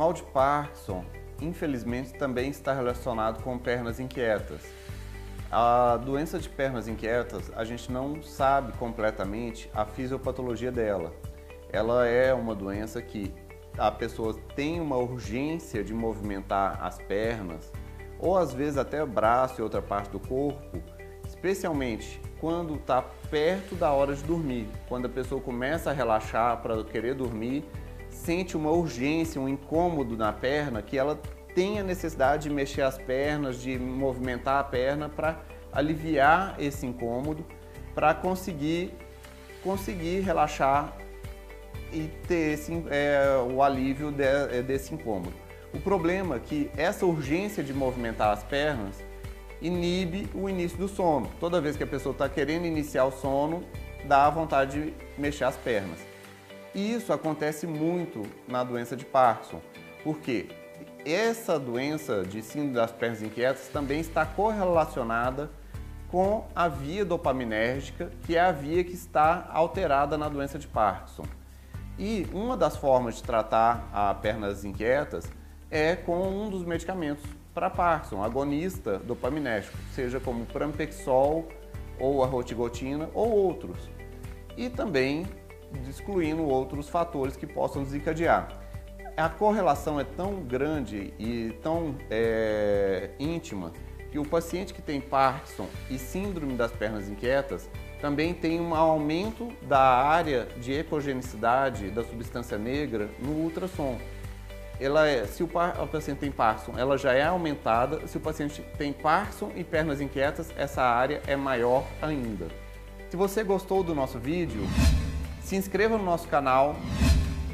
mal de Parkinson, infelizmente, também está relacionado com pernas inquietas. A doença de pernas inquietas, a gente não sabe completamente a fisiopatologia dela. Ela é uma doença que a pessoa tem uma urgência de movimentar as pernas, ou às vezes até o braço e outra parte do corpo, especialmente quando está perto da hora de dormir, quando a pessoa começa a relaxar para querer dormir, sente uma urgência, um incômodo na perna, que ela tem a necessidade de mexer as pernas, de movimentar a perna para aliviar esse incômodo, para conseguir conseguir relaxar e ter esse, é, o alívio de, é, desse incômodo. O problema é que essa urgência de movimentar as pernas inibe o início do sono. Toda vez que a pessoa está querendo iniciar o sono, dá vontade de mexer as pernas. E isso acontece muito na doença de Parkinson, porque essa doença de síndrome das pernas inquietas também está correlacionada com a via dopaminérgica, que é a via que está alterada na doença de Parkinson. E uma das formas de tratar a pernas inquietas é com um dos medicamentos para Parkinson, agonista dopaminérgico, seja como Prampexol ou a rotigotina ou outros. E também excluindo outros fatores que possam desencadear. A correlação é tão grande e tão é, íntima que o paciente que tem Parkinson e síndrome das pernas inquietas também tem um aumento da área de ecogenicidade da substância negra no ultrassom. Ela é, se o, o, paciente tem Parkinson, ela já é aumentada. Se o paciente tem Parkinson e pernas inquietas, essa área é maior ainda. Se você gostou do nosso vídeo, se inscreva no nosso canal,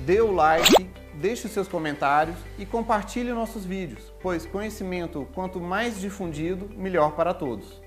dê o like, deixe os seus comentários e compartilhe nossos vídeos, pois conhecimento quanto mais difundido, melhor para todos.